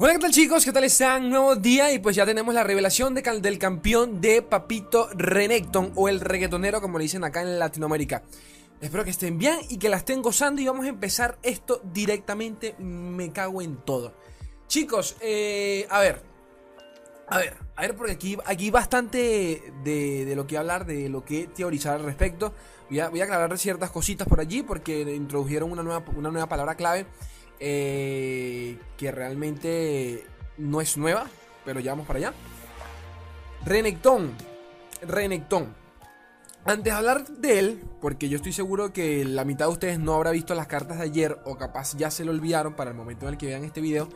Hola, ¿qué tal chicos? ¿Qué tal están? Nuevo día y pues ya tenemos la revelación de del campeón de Papito Renekton o el reggaetonero como le dicen acá en Latinoamérica. Espero que estén bien y que la estén gozando y vamos a empezar esto directamente. Me cago en todo. Chicos, eh, a ver. A ver, a ver porque aquí hay bastante de, lo que hablar, de lo que teorizar al respecto. Voy a, voy a aclarar ciertas cositas por allí porque introdujeron una nueva, una nueva palabra clave. Eh, que realmente no es nueva, pero ya vamos para allá. Renekton. Renekton. Antes de hablar de él, porque yo estoy seguro que la mitad de ustedes no habrá visto las cartas de ayer o capaz ya se lo olvidaron para el momento en el que vean este video,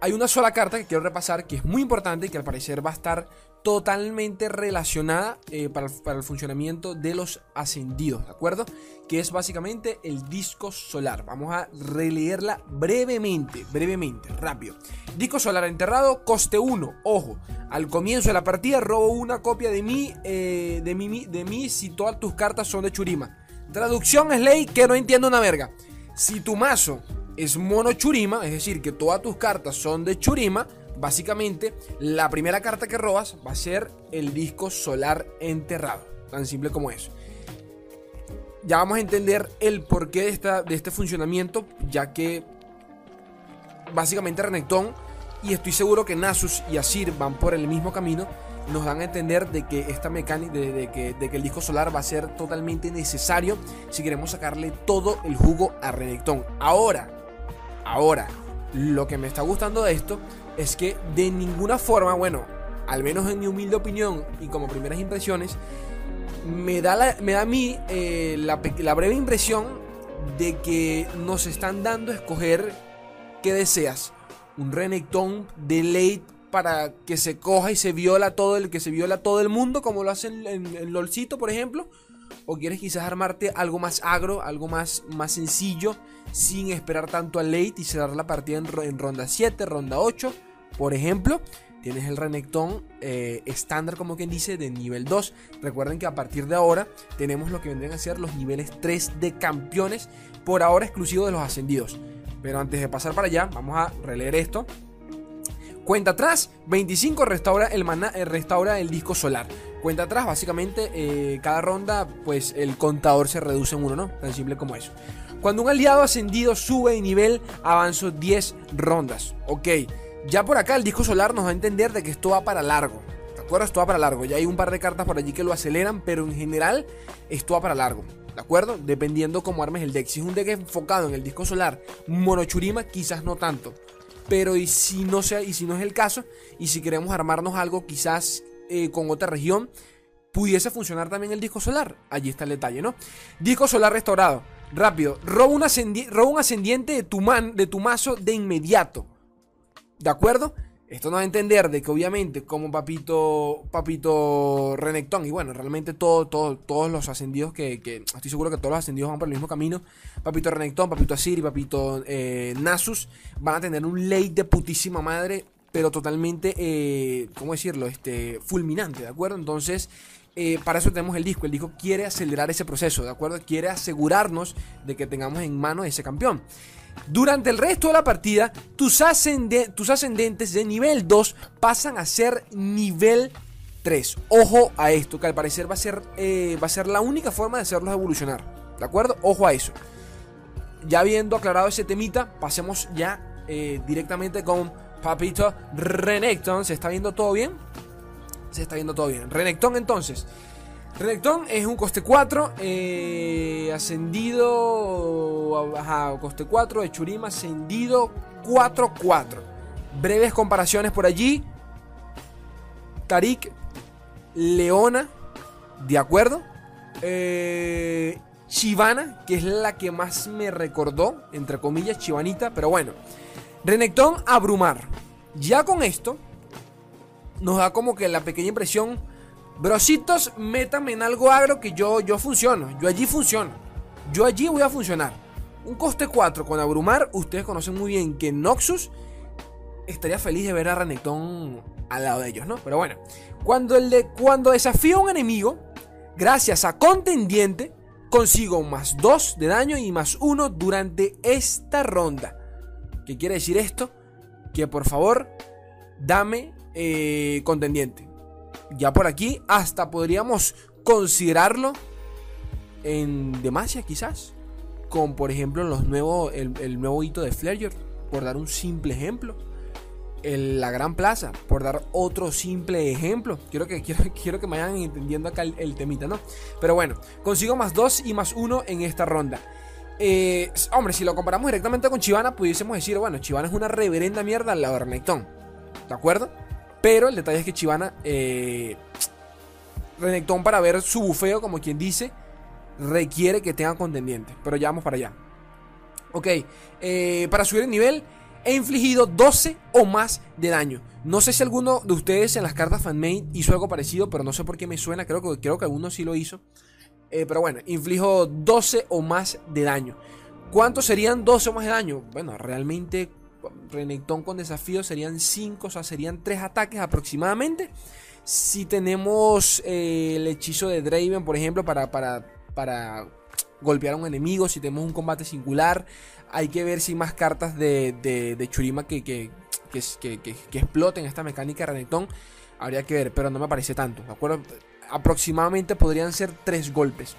hay una sola carta que quiero repasar que es muy importante y que al parecer va a estar totalmente relacionada eh, para, el, funcionamiento de los ascendidos, ¿de acuerdo? Que es básicamente el disco solar. Vamos a releerla brevemente, brevemente, rápido. Disco solar enterrado, coste 1. Ojo, al comienzo de la partida robo una copia de mí, eh, de, mí, de mí si todas tus cartas son de Churima. Traducción es ley que no entiendo una verga. Si tu mazo es mono Churima, es decir, que todas tus cartas son de Churima, Básicamente, la primera carta que robas va a ser el disco solar enterrado. Tan simple como eso. Ya vamos a entender el porqué de, de este funcionamiento, ya que básicamente Renekton y estoy seguro que Nasus y Asir van por el mismo camino, nos dan a entender de que esta mecánica, de, que, el disco solar va a ser totalmente necesario si queremos sacarle todo el jugo a Renekton. Ahora, ahora, lo que me está gustando de esto es que de ninguna forma, bueno, al menos en mi humilde opinión y como primeras impresiones, me da, me da a mí eh, la, breve impresión de que nos están dando a escoger qué deseas. Un Renekton de late para que se coja y se viola todo el que se viola todo el mundo, como lo hacen en, el LOLcito, por ejemplo. O quieres quizás armarte algo más agro, algo más, más sencillo, sin esperar tanto al late y cerrar la partida en, en ronda 7, ronda 8 por ejemplo, tienes el Renekton eh, estándar, como quien dice, de nivel 2. Recuerden que a partir de ahora tenemos lo que vendrían a ser los niveles 3 de campeones, por ahora exclusivo de los ascendidos. Pero antes de pasar para allá, vamos a releer esto. Cuenta atrás, 25 restaura el, eh, restaura el disco solar. Cuenta atrás, básicamente, eh, cada ronda, pues el contador se reduce en uno, ¿no? Tan simple como eso. Cuando un aliado ascendido sube de nivel, avanzo 10 rondas. Ok. Ya por acá el disco solar nos va a entender de que esto va para largo. ¿De acuerdo? Esto va para largo. Ya hay un par de cartas por allí que lo aceleran, pero en general esto va para largo. ¿De acuerdo? Dependiendo cómo armes el deck. Si es un deck enfocado en el disco solar monochurima, quizás no tanto. Pero y si no sea, y si no es el caso, y si queremos armarnos algo quizás eh, con otra región, pudiese funcionar también el disco solar. Allí está el detalle, ¿no? Disco solar restaurado. Rápido. Roba un, un ascendiente de tu, man, de tu mazo de inmediato. ¿De acuerdo? Esto nos va a entender de que obviamente como Papito Papito Renekton y bueno, realmente todo, todos los ascendidos que, estoy seguro que todos los ascendidos van por el mismo camino. Papito Renekton, Papito Asir y Papito eh, Nasus van a tener un late de putísima madre, pero totalmente, eh, ¿cómo decirlo? Este, fulminante, ¿de acuerdo? Entonces... Eh, para eso tenemos el disco. El disco quiere acelerar ese proceso, ¿de acuerdo? Quiere asegurarnos de que tengamos en mano ese campeón. Durante el resto de la partida, tus, ascendentes de nivel 2 pasan a ser nivel 3. Ojo a esto, que al parecer va a ser, eh, va a ser la única forma de hacerlos evolucionar. ¿De acuerdo? Ojo a eso. Ya habiendo aclarado ese temita, pasemos ya eh, directamente con Papito Renekton. ¿Se está viendo todo bien? Se está viendo todo bien. Renekton entonces. Renekton es un coste 4, eh, ascendido, ajá, coste 4 de Churima, ascendido 4-4. Breves comparaciones por allí. Tarik, Leona, de acuerdo. Eh, Chivana, que es la que más me recordó, entre comillas, Chivanita, pero bueno. Renekton, Abrumar. Ya con esto, nos da como que la pequeña impresión Brositos, métame en algo agro que yo, yo funciono. Yo allí funciono. Yo allí voy a funcionar. Un coste 4 con abrumar. Ustedes conocen muy bien que Noxus estaría feliz de ver a Renekton al lado de ellos, ¿no? Pero bueno, cuando, el de, cuando desafío a un enemigo, gracias a contendiente, consigo más 2 de daño y más 1 durante esta ronda. ¿Qué quiere decir esto? que por favor dame eh, contendiente. Ya por aquí hasta podríamos considerarlo en Demacia quizás. Con por ejemplo los nuevos, el, nuevo hito de Flareyor, por dar un simple ejemplo. la Gran Plaza, por dar otro simple ejemplo. Quiero que, quiero, quiero que me vayan entendiendo acá el, temita, ¿no? Pero bueno, consigo más 2 y más 1 en esta ronda. Eh, hombre, si lo comparamos directamente con Chivana, pudiésemos decir, bueno, Chivana es una reverenda mierda al lado. ¿De acuerdo? Pero el detalle es que Chivana, eh, para ver su bufeo, como quien dice, requiere que tenga contendiente. Pero ya vamos para allá. Ok, eh, para subir el nivel he infligido 12 o más de daño. No sé si alguno de ustedes en las cartas fanmade hizo algo parecido, pero no sé por qué me suena. Creo que, creo que alguno sí lo hizo. Eh, pero bueno, inflijo 12 o más de daño. ¿Cuántos serían 12 o más de daño? Bueno, realmente Renekton con desafío serían 5, o sea, serían 3 ataques aproximadamente. Si tenemos eh, el hechizo de Draven, por ejemplo, para, para, para golpear a un enemigo, si tenemos un combate singular, hay que ver si más cartas de, de, Churima que, que, que, que, exploten esta mecánica de Renekton. Habría que ver, pero no me parece tanto, ¿de acuerdo? Aproximadamente podrían ser 3 golpes.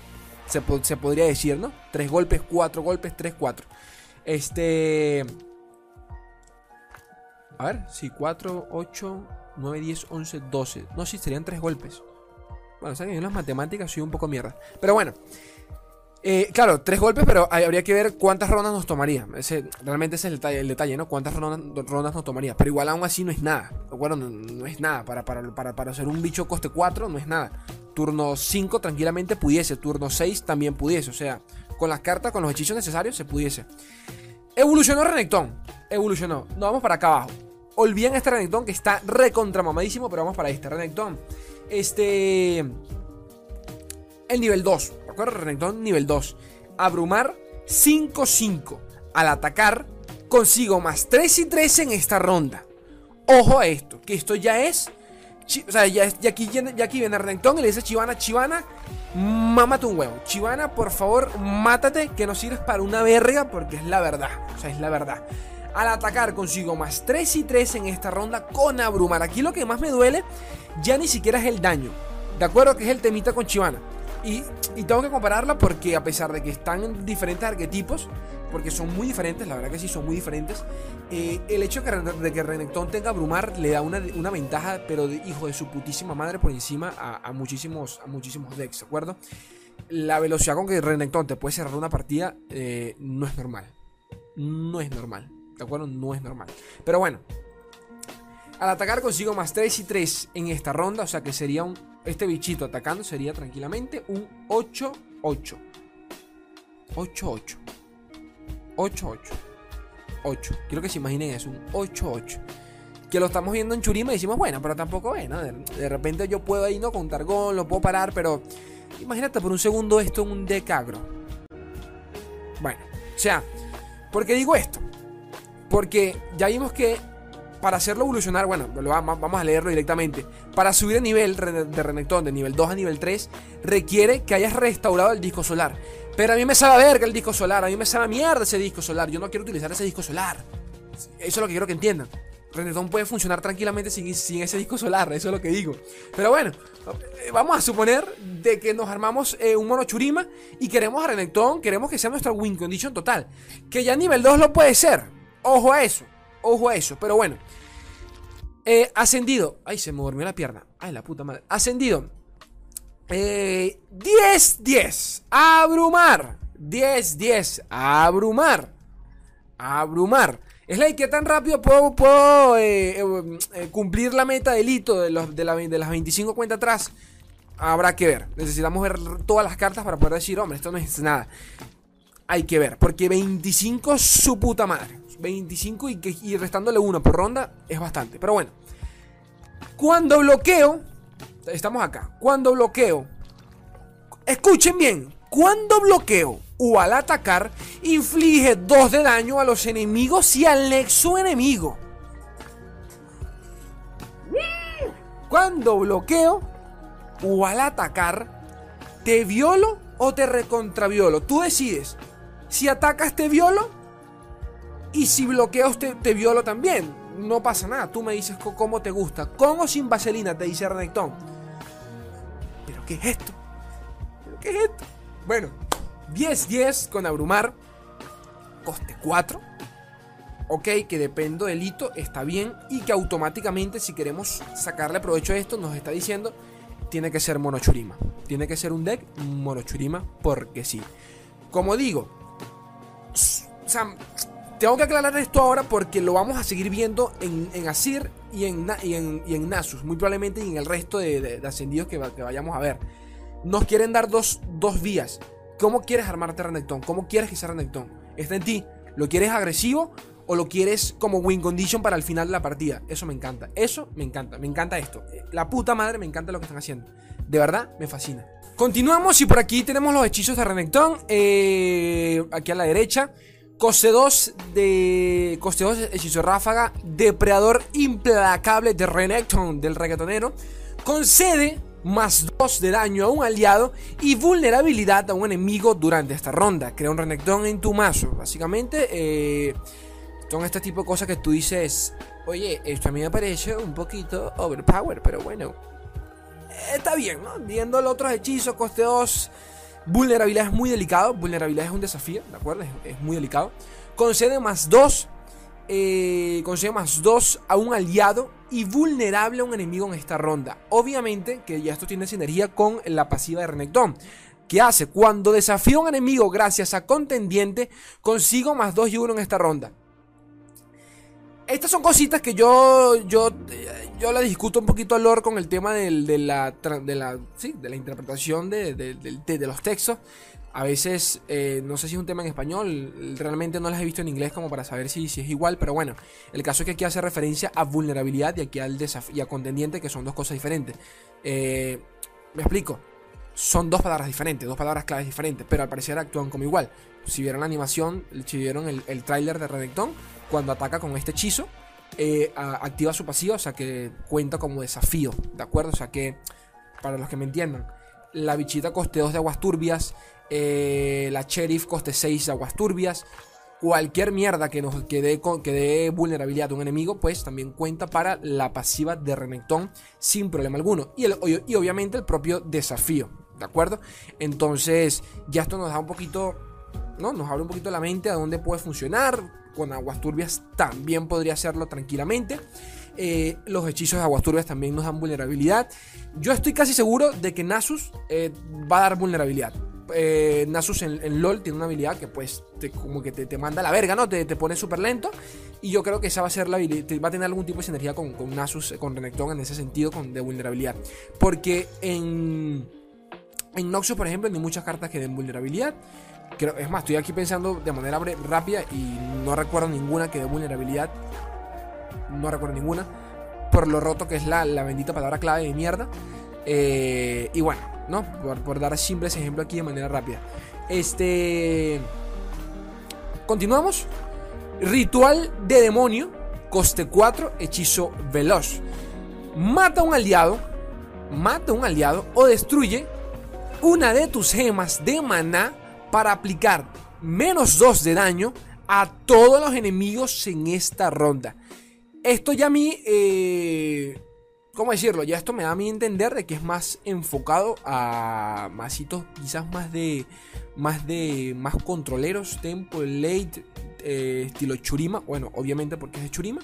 Se, se podría decir, ¿no? 3 golpes, 4 golpes, 3, 4. Este... A ver, sí, 4, 8, 9, 10, 11, 12. No, sí, serían 3 golpes. Bueno, saben, en las matemáticas soy un poco mierda. Pero bueno. Eh, claro, tres golpes, pero habría que ver cuántas rondas nos tomaría. Ese, realmente ese es el detalle, ¿no? Cuántas rondas, nos tomaría. Pero igual aún así no es nada. Bueno, no, no es nada. Para, para, para, para hacer un bicho coste 4 no es nada. Turno 5 tranquilamente pudiese. Turno 6 también pudiese. O sea, con las cartas, con los hechizos necesarios, se pudiese. Evolucionó Renekton. Evolucionó. Nos vamos para acá abajo. Olviden este Renekton que está recontramamadísimo, pero vamos para este Renekton. Este. El nivel 2. ¿De acuerdo? Renekton nivel 2. Abrumar 5-5. Al atacar, consigo más 3 y 3 en esta ronda. Ojo a esto, que esto ya es. O sea, ya, aquí, ya aquí viene Renekton y le dice Chivana: Chivana, mámate un huevo. Chivana, por favor, mátate, que no sirves para una verga, porque es la verdad. O sea, es la verdad. Al atacar consigo más 3 y 3 en esta ronda con abrumar. Aquí lo que más me duele ya ni siquiera es el daño. De acuerdo que es el temita con Chivana. Y, tengo que compararla porque a pesar de que están en diferentes arquetipos, porque son muy diferentes, la verdad que sí son muy diferentes, eh, el hecho de que Renekton tenga abrumar le da una, ventaja, pero de hijo de su putísima madre por encima a, muchísimos, a muchísimos decks, ¿de acuerdo? La velocidad con que Renekton te puede cerrar una partida eh, no es normal. No es normal. ¿De acuerdo? No es normal. Pero bueno. Al atacar consigo más 3 y 3 en esta ronda. O sea que sería un... Este bichito atacando sería tranquilamente un 8-8. 8-8. 8-8. 8. Quiero que se imaginen eso. Un 8-8. Que lo estamos viendo en Churima y decimos, bueno, pero tampoco es, ¿no? De, repente yo puedo ahí, ¿no? Con Targón, lo puedo parar, pero... Imagínate por un segundo esto en un decagro. Bueno, o sea, ¿por qué digo esto? Porque ya vimos que para hacerlo evolucionar, bueno, vamos a leerlo directamente. Para subir el nivel de Renekton de nivel 2 a nivel 3, requiere que hayas restaurado el disco solar. Pero a mí me sabe verga el disco solar, a mí me sabe mierda ese disco solar. Yo no quiero utilizar ese disco solar. Eso es lo que quiero que entiendan. Renekton puede funcionar tranquilamente sin, ese disco solar, eso es lo que digo. Pero bueno, vamos a suponer de que nos armamos eh, un mono Churima y queremos a Renekton, queremos que sea nuestra win condition total. Que ya nivel 2 lo puede ser. Ojo a eso. Ojo a eso. Pero bueno. Eh, ascendido. Ay, se me durmió la pierna. Ay, la puta madre. Ascendido. 10-10. Eh, abrumar. 10-10. Abrumar. Abrumar. Es la que tan rápido puedo, eh, cumplir la meta del hito de, de, las 25 cuentas atrás. Habrá que ver. Necesitamos ver todas las cartas para poder decir, hombre, esto no es nada. Hay que ver. Porque 25 es su puta madre. 25 y, y restándole uno por ronda es bastante. Pero bueno. Cuando bloqueo. Estamos acá. Cuando bloqueo. Escuchen bien. Cuando bloqueo o al atacar, inflige 2 de daño a los enemigos y al nexo enemigo. Cuando bloqueo o al atacar, te violo o te recontraviolo. Tú decides. Si atacas, te violo y si bloqueo te, te violo también. no pasa nada. Tú me dices cómo te gusta. ¿Con o sin vaselina? Te dice Renekton. ¿Pero qué es esto? ¿Pero qué es esto? Bueno, 10-10 con Abrumar. Coste 4. Ok, que dependo del hito, está bien. Y que automáticamente, si queremos sacarle provecho a esto, nos está diciendo: tiene que ser Monochurima. Tiene que ser un deck Monochurima, porque sí. Como digo, o sea, tengo que aclarar esto ahora porque lo vamos a seguir viendo en, en Asir y en, y, en, Nasus, muy probablemente y en el resto de, ascendidos que, vayamos a ver. Nos quieren dar dos, dos vías. ¿Cómo quieres armarte Renekton? ¿Cómo quieres que sea Renekton? Está en ti. ¿Lo quieres agresivo o lo quieres como win condition para el final de la partida? Eso me encanta. Eso me encanta. Me encanta esto. La puta madre me encanta lo que están haciendo. De verdad, me fascina. Continuamos y por aquí tenemos los hechizos de Renekton. Eh, aquí a la derecha. Coste 2 de. Coste 2, hechizo ráfaga. Depredador implacable de Renekton del reggaetonero. Concede más 2 de daño a un aliado y vulnerabilidad a un enemigo durante esta ronda. Crea un Renekton en tu mazo. Básicamente, eh, son este tipo de cosas que tú dices. Oye, esto a mí me parece un poquito overpower, pero bueno. Está bien, ¿no? Viendo los otros hechizos, coste 2 Vulnerabilidad es muy delicado. Vulnerabilidad es un desafío, ¿de acuerdo? Es, muy delicado. Concede más 2. Eh, concede más 2 a un aliado y vulnerable a un enemigo en esta ronda. Obviamente que ya esto tiene sinergia con la pasiva de Renekton. ¿Qué hace? Cuando desafío a un enemigo gracias a contendiente, consigo más 2 y 1 en esta ronda. Estas son cositas que yo, yo, yo la discuto un poquito a Lore con el tema de, la, de, la, sí, de la interpretación de, de, los textos. A veces, eh, no sé si es un tema en español, realmente no las he visto en inglés como para saber si, si es igual, pero bueno, el caso es que aquí hace referencia a vulnerabilidad y aquí al y a contendiente, que son dos cosas diferentes. Eh, me explico, son dos palabras diferentes, dos palabras claves diferentes, pero al parecer actúan como igual. Si vieron la animación, si vieron el, el tráiler de Renekton, cuando ataca con este hechizo, eh, activa su pasiva, o sea que cuenta como desafío, ¿de acuerdo? O sea que, para los que me entiendan, la bichita coste 2 de aguas turbias, eh, la sheriff coste 6 de aguas turbias, cualquier mierda que nos que dé, vulnerabilidad a un enemigo, pues también cuenta para la pasiva de Renekton sin problema alguno. Y, y obviamente el propio desafío, ¿de acuerdo? Entonces, ya esto nos da un poquito, ¿no? Nos abre un poquito la mente a dónde puede funcionar con aguas turbias también podría hacerlo tranquilamente. Eh, los hechizos de aguas turbias también nos dan vulnerabilidad. Yo estoy casi seguro de que Nasus eh, va a dar vulnerabilidad. Eh, Nasus en, LOL tiene una habilidad que pues como que te, manda a la verga, ¿no? Te, pone súper lento. Y yo creo que esa va a ser la habilidad, va a tener algún tipo de sinergia con, con Nasus, con Renekton en ese sentido con, de vulnerabilidad. Porque en, en Noxus, por ejemplo, hay muchas cartas que den vulnerabilidad es más, estoy aquí pensando de manera rápida y no recuerdo ninguna que dé vulnerabilidad. No recuerdo ninguna. Por lo roto que es la, bendita palabra clave de mierda. Eh, y bueno, ¿no? Por, dar simples ejemplos aquí de manera rápida. Este. Continuamos. Ritual de demonio. Coste 4. Hechizo veloz. Mata a un aliado. Mata a un aliado. O destruye una de tus gemas de maná para aplicar menos 2 de daño a todos los enemigos en esta ronda. Esto ya a mí, eh, ¿cómo decirlo? Ya esto me da a mí entender de que es más enfocado a masitos quizás más de, más de, más controleros, tempo, late, eh, estilo Churima. Bueno, obviamente porque es de Churima.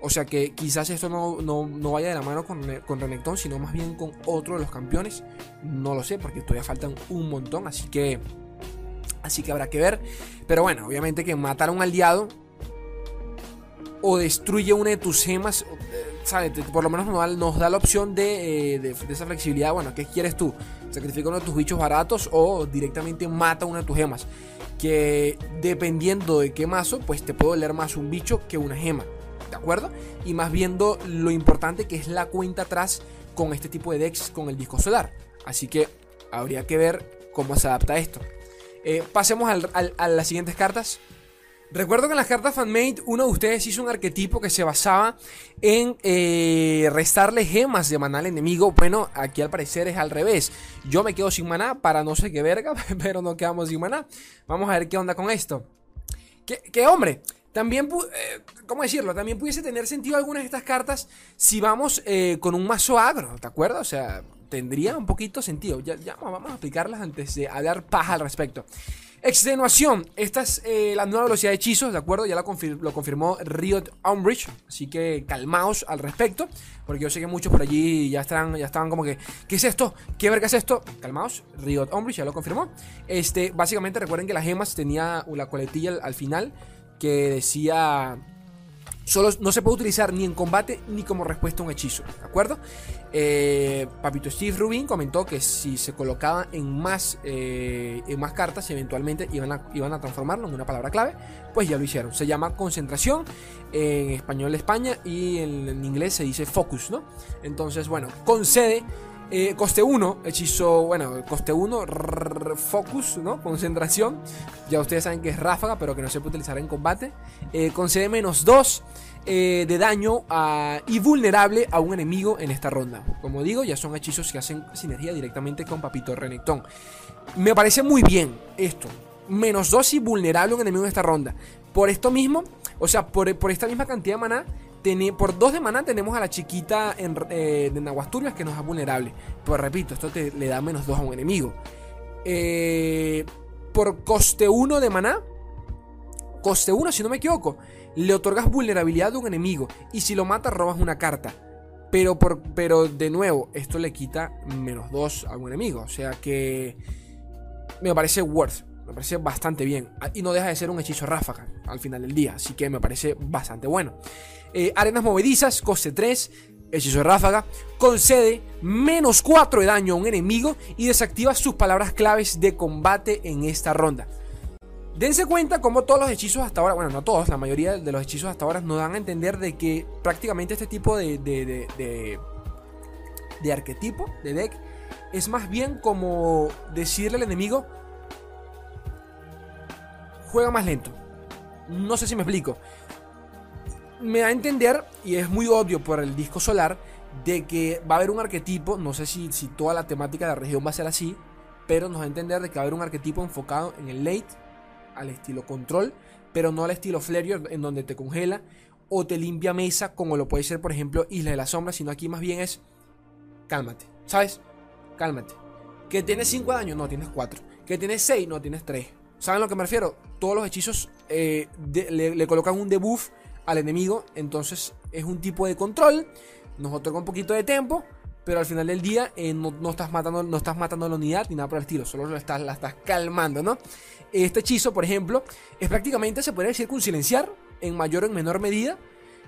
O sea que quizás esto no, no, vaya de la mano con, con Renekton, sino más bien con otro de los campeones. No lo sé, porque todavía faltan un montón. Así que Así que habrá que ver. Pero bueno, obviamente que matar a un aliado o destruye una de tus gemas, eh, ¿sabes? Por lo menos nos da, la opción eh, de, esa flexibilidad. Bueno, ¿qué quieres tú? ¿Sacrifica uno de tus bichos baratos o directamente mata una de tus gemas? Que dependiendo de qué mazo, pues te puede doler más un bicho que una gema. ¿De acuerdo? Y más viendo lo importante que es la cuenta atrás con este tipo de decks con el disco solar. Así que habría que ver cómo se adapta esto. Eh, pasemos a las siguientes cartas. Recuerdo que en las cartas fanmade uno de ustedes hizo un arquetipo que se basaba en eh, restarle gemas de maná al enemigo. Bueno, aquí al parecer es al revés. Yo me quedo sin maná para no sé qué verga, pero no quedamos sin maná. Vamos a ver qué onda con esto. Que, hombre, También, eh, ¿cómo decirlo? También pudiese tener sentido algunas de estas cartas si vamos con un mazo agro, ¿te acuerdas? O sea, tendría un poquito sentido. Ya, vamos a explicarlas antes de hablar paja al respecto. Extenuación. Esta es eh, la nueva velocidad de hechizos, ¿de acuerdo? Ya lo, confirmó Riot Umbridge. Así que calmaos al respecto. Porque yo sé que muchos por allí ya están, ya estaban como que. ¿Qué es esto? ¿Qué verga es esto? Calmaos. Riot Umbridge ya lo confirmó. Este, básicamente recuerden que las gemas tenía la coletilla al final. Que decía Solo no se puede utilizar ni en combate ni como respuesta a un hechizo, ¿de acuerdo? Eh, Papito Steve Rubin comentó que si se colocaba en más, eh, en más cartas, eventualmente iban a, iban a transformarlo en una palabra clave, pues ya lo hicieron. Se llama concentración en español España y en inglés se dice focus, ¿no? Entonces, bueno, concede eh, coste 1, hechizo, bueno, coste 1, focus, ¿no? Concentración. Ya ustedes saben que es ráfaga, pero que no se puede utilizar en combate. Eh, concede menos 2 eh, de daño y vulnerable a un enemigo en esta ronda. Como digo, ya son hechizos que hacen sinergia directamente con Papito Renekton. Me parece muy bien esto. Menos 2 y vulnerable a un enemigo en esta ronda. Por esto mismo, o sea, por, por esta misma cantidad de maná, por dos de maná tenemos a la chiquita en, eh, de Nahuasturias que nos es vulnerable. Pero repito, esto le da menos dos a un enemigo. Eh, por coste 1 de maná, coste 1 si no me equivoco, le otorgas vulnerabilidad a un enemigo. Y si lo matas, robas una carta. Pero, por, pero de nuevo, esto le quita menos 2 a un enemigo. O sea que me parece worth. Me parece bastante bien. Y no deja de ser un hechizo ráfaga al final del día. Así que me parece bastante bueno. Eh, arenas movedizas, coste 3. Hechizo de ráfaga. Concede menos 4 de daño a un enemigo. Y desactiva sus palabras claves de combate en esta ronda. Dense cuenta como todos los hechizos hasta ahora, bueno, no todos, la mayoría de los hechizos hasta ahora nos dan a entender de que prácticamente este tipo de, de, de, de arquetipo, de deck, es más bien como decirle al enemigo, juega más lento. No sé si me explico. Me da a entender, y es muy obvio por el disco solar, de que va a haber un arquetipo, no sé si, toda la temática de la región va a ser así, pero nos da a entender de que va a haber un arquetipo enfocado en el late, al estilo control, pero no al estilo Flareor, en donde te congela o te limpia mesa, como lo puede ser, por ejemplo, Isla de la Sombra, sino aquí más bien es cálmate, ¿sabes? Cálmate. Que tienes 5 daños, no tienes 4. Que tienes 6, no tienes 3. ¿Saben a lo que me refiero? Todos los hechizos eh, le, colocan un debuff al enemigo. Entonces es un tipo de control. Nos otorga un poquito de tiempo. Pero al final del día eh, no, estás matando, no estás matando la unidad ni nada por el estilo. Solo la estás, la estás calmando, ¿no? Este hechizo, por ejemplo, es prácticamente, se podría decir, con silenciar. En mayor o en menor medida.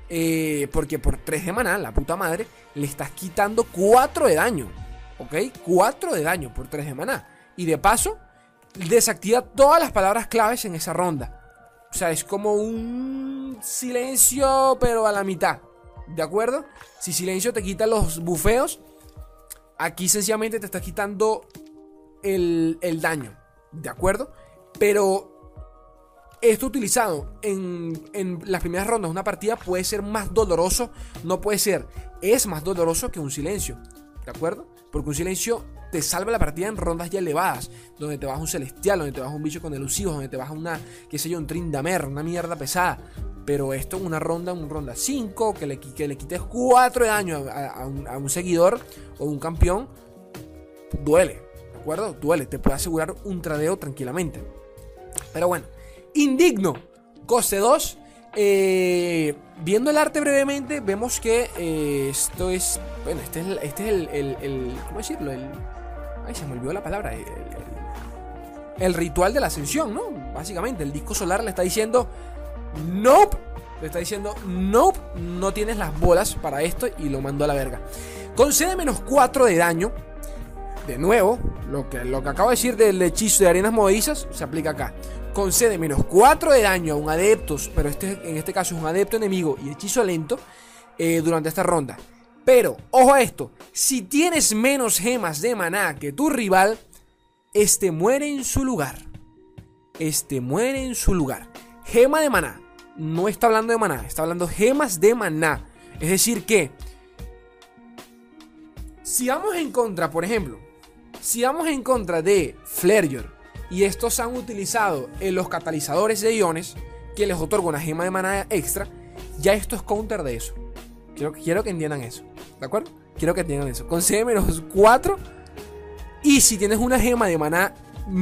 Eh, porque por 3 de maná, la puta madre, le estás quitando 4 de daño. ¿Ok? 4 de daño por 3 de maná. Y de paso, desactiva todas las palabras claves en esa ronda. O sea, es como un silencio, pero a la mitad. ¿De acuerdo? Si silencio te quita los bufeos, aquí sencillamente te está quitando el, daño. ¿De acuerdo? Pero esto utilizado en, en, las primeras rondas de una partida puede ser más doloroso. No puede ser, es más doloroso que un silencio. ¿De acuerdo? Porque un silencio te salva la partida en rondas ya elevadas, donde te vas un celestial, donde te vas un bicho con elusivos, donde te vas una, qué sé yo, un trindamer, una mierda pesada. Pero esto una ronda, un ronda 5, que le, que le quites 4 de daño a, un, seguidor o un campeón, duele, ¿de acuerdo? Duele, te puede asegurar un tradeo tranquilamente. Pero bueno, indigno, coste 2. Eh, viendo el arte brevemente, vemos que eh, esto es. Bueno, este es, este es el, el, el, ¿Cómo decirlo? El, Ay, se me olvidó la palabra. El, ritual de la ascensión, ¿no? Básicamente, el disco solar le está diciendo. Nope. Le está diciendo, nope, no tienes las bolas para esto y lo mandó a la verga. Concede menos 4 de daño. De nuevo, lo que, lo que acabo de decir del hechizo de arenas movedizas se aplica acá. Concede menos 4 de daño a un adepto, pero este, en este caso es un adepto enemigo y hechizo lento eh, durante esta ronda. Pero, ojo a esto, si tienes menos gemas de maná que tu rival, este muere en su lugar. Este muere en su lugar. Gema de maná. No está hablando de maná, está hablando gemas de maná. Es decir que, si vamos en contra, por ejemplo, si vamos en contra de Flareor y estos han utilizado en los catalizadores de iones, que les otorga una gema de maná extra, ya esto es counter de eso. Quiero, que entiendan eso. ¿De acuerdo? Quiero que entiendan eso. Concede menos 4. Y si tienes una gema de maná.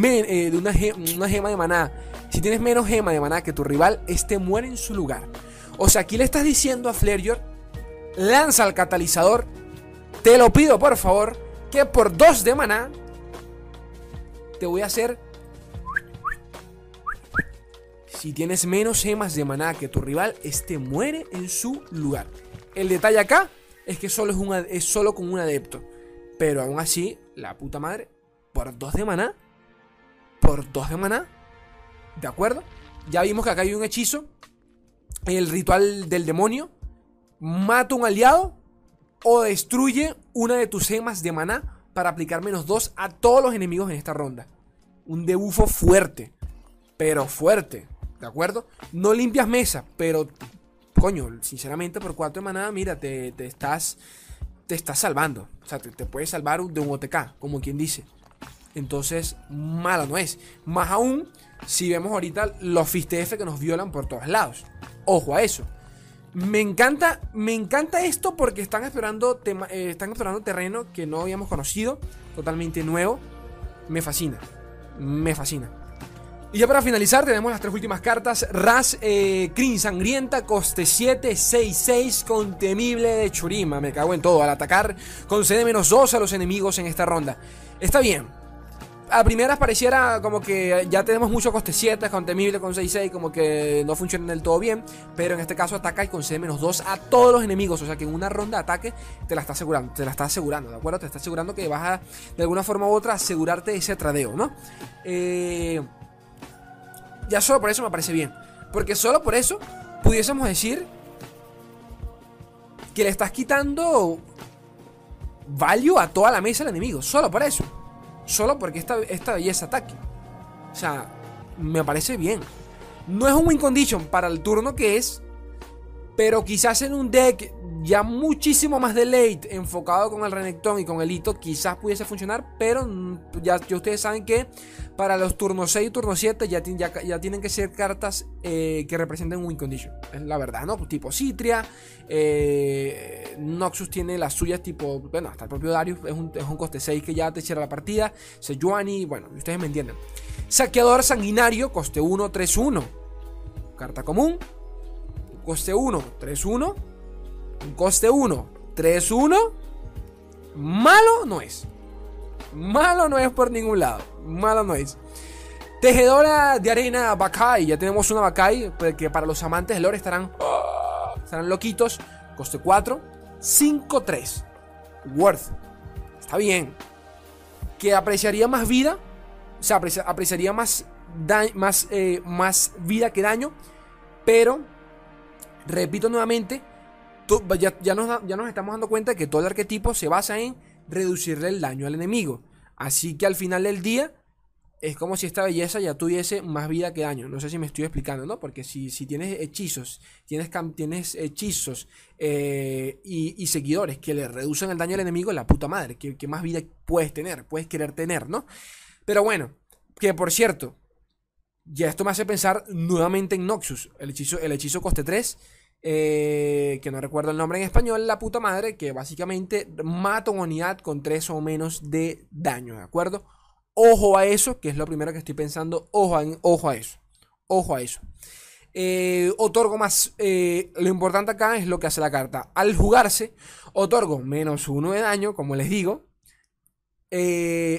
Eh, de una, una gema de maná. Si tienes menos gema de maná que tu rival, este muere en su lugar. O sea, aquí le estás diciendo a Flareyor. Lanza el catalizador. Te lo pido, por favor. Que por 2 de maná. Te voy a hacer si tienes menos gemas de maná que tu rival, este muere en su lugar. El detalle acá es que solo es, es solo con un adepto. Pero aún así, la puta madre, por dos de maná, por dos de maná, ¿de acuerdo? Ya vimos que acá hay un hechizo, el ritual del demonio, mata un aliado o destruye una de tus gemas de maná para aplicar menos dos a todos los enemigos en esta ronda. Un debufo fuerte, pero fuerte, ¿de acuerdo? No limpias mesa, pero coño, sinceramente por cuatro de manada, mira, te, estás te estás salvando. O sea, te, te puedes salvar de un OTK, como quien dice. Entonces, malo no es. Más aún, si vemos ahorita los FISTF que nos violan por todos lados. Ojo a eso. Me encanta, me encanta esto porque están explorando, eh, están explorando terreno que no habíamos conocido, totalmente nuevo. Me fascina, me fascina. Y ya para finalizar tenemos las tres últimas cartas. Ras eh, Sangrienta, coste 7, 6, 6, con temible de Churima. Me cago en todo. Al atacar concede menos 2 a los enemigos en esta ronda. Está bien. A primeras pareciera como que ya tenemos mucho coste 7, con temible, con 6, 6, como que no funcionan del todo bien. Pero en este caso ataca y concede menos 2 a todos los enemigos. O sea que en una ronda de ataque te la está asegurando, te la está asegurando, ¿de acuerdo? Te está asegurando que vas a, de alguna forma u otra, asegurarte ese tradeo, ¿no? Eh... Ya solo por eso me parece bien. Porque solo por eso pudiésemos decir que le estás quitando value a toda la mesa al enemigo. Solo por eso. Solo porque esta, esta belleza ataque. O sea, me parece bien. No es un win condition para el turno que es. Pero quizás en un deck ya muchísimo más de late, enfocado con el Renekton y con el hito, quizás pudiese funcionar, pero ya, ustedes saben que para los turnos 6 y turno 7 ya, ya, tienen que ser cartas eh, que representen un win condition. La verdad, ¿no? Tipo Citria, eh, Noxus tiene las suyas tipo, bueno, hasta el propio Darius es un, es un coste 6 que ya te cierra la partida, Sejuani, bueno, ustedes me entienden. Saqueador Sanguinario, coste 1, 3-1. Carta común, coste 1, 3-1 un coste 1, 3-1, malo no es. Malo no es por ningún lado. Malo no es. Tejedora de arena Bakai. Ya tenemos una Bakai que para los amantes del lore estarán, estarán loquitos. Coste 4, 5-3. Worth. Está bien. Que apreciaría más vida. O sea, apreciaría más, más, eh, más vida que daño. Pero, repito nuevamente, ya, nos, estamos dando cuenta que todo el arquetipo se basa en reducirle el daño al enemigo. Así que al final del día es como si esta belleza ya tuviese más vida que daño. No sé si me estoy explicando, ¿no? Porque si, tienes hechizos, tienes, tienes hechizos eh, y, seguidores que le reducen el daño al enemigo, la puta madre, que, más vida puedes tener, puedes querer tener, ¿no? Pero bueno, que por cierto, ya esto me hace pensar nuevamente en Noxus, el hechizo, el hechizo coste 3 eh, que no recuerdo el nombre en español, la puta madre, que básicamente mata una unidad con 3 o menos de daño, ¿de acuerdo? Ojo a eso, que es lo primero que estoy pensando, ojo a, ojo a eso, ojo a eso. Eh, otorgo más, eh, lo importante acá es lo que hace la carta. Al jugarse, otorgo menos 1 de daño, como les digo,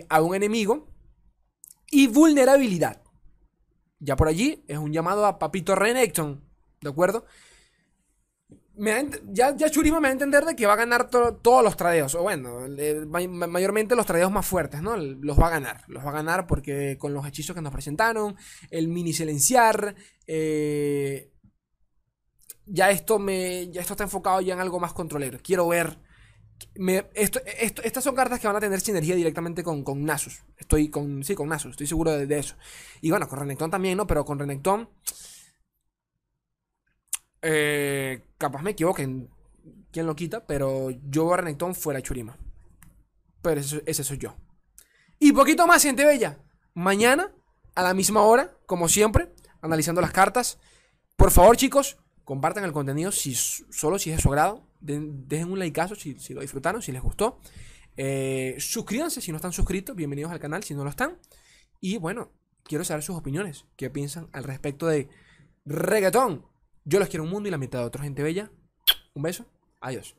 a un enemigo y vulnerabilidad. Ya por allí es un llamado a Papito Renekton, ¿de acuerdo? Ya, ya Churima me va a entender de que va a ganar todos los tradeos. O bueno, mayormente los tradeos más fuertes, ¿no? Los va a ganar. Los va a ganar porque con los hechizos que nos presentaron, el mini silenciar. Eh, ya esto me. Ya esto está enfocado ya en algo más controlero. Quiero ver. estas son cartas que van a tener sinergia directamente con, con Nasus. Estoy con. Sí, con Nasus, estoy seguro de, de eso. Y bueno, con Renekton también, ¿no? Pero con Renekton. Eh, capaz me equivoquen, quién lo quita, pero yo a Renekton fuera Churima. Pero ese, soy yo. Y poquito más, gente bella. Mañana, a la misma hora, como siempre, analizando las cartas. Por favor, chicos, compartan el contenido si solo si es de su agrado. dejen un likeazo si, si lo disfrutaron, si les gustó. Eh, suscríbanse si no están suscritos. Bienvenidos al canal si no lo están. Y bueno, quiero saber sus opiniones. ¿Qué piensan al respecto de reggaetón? Yo los quiero un mundo y la mitad de otra gente bella. Un beso. Adiós.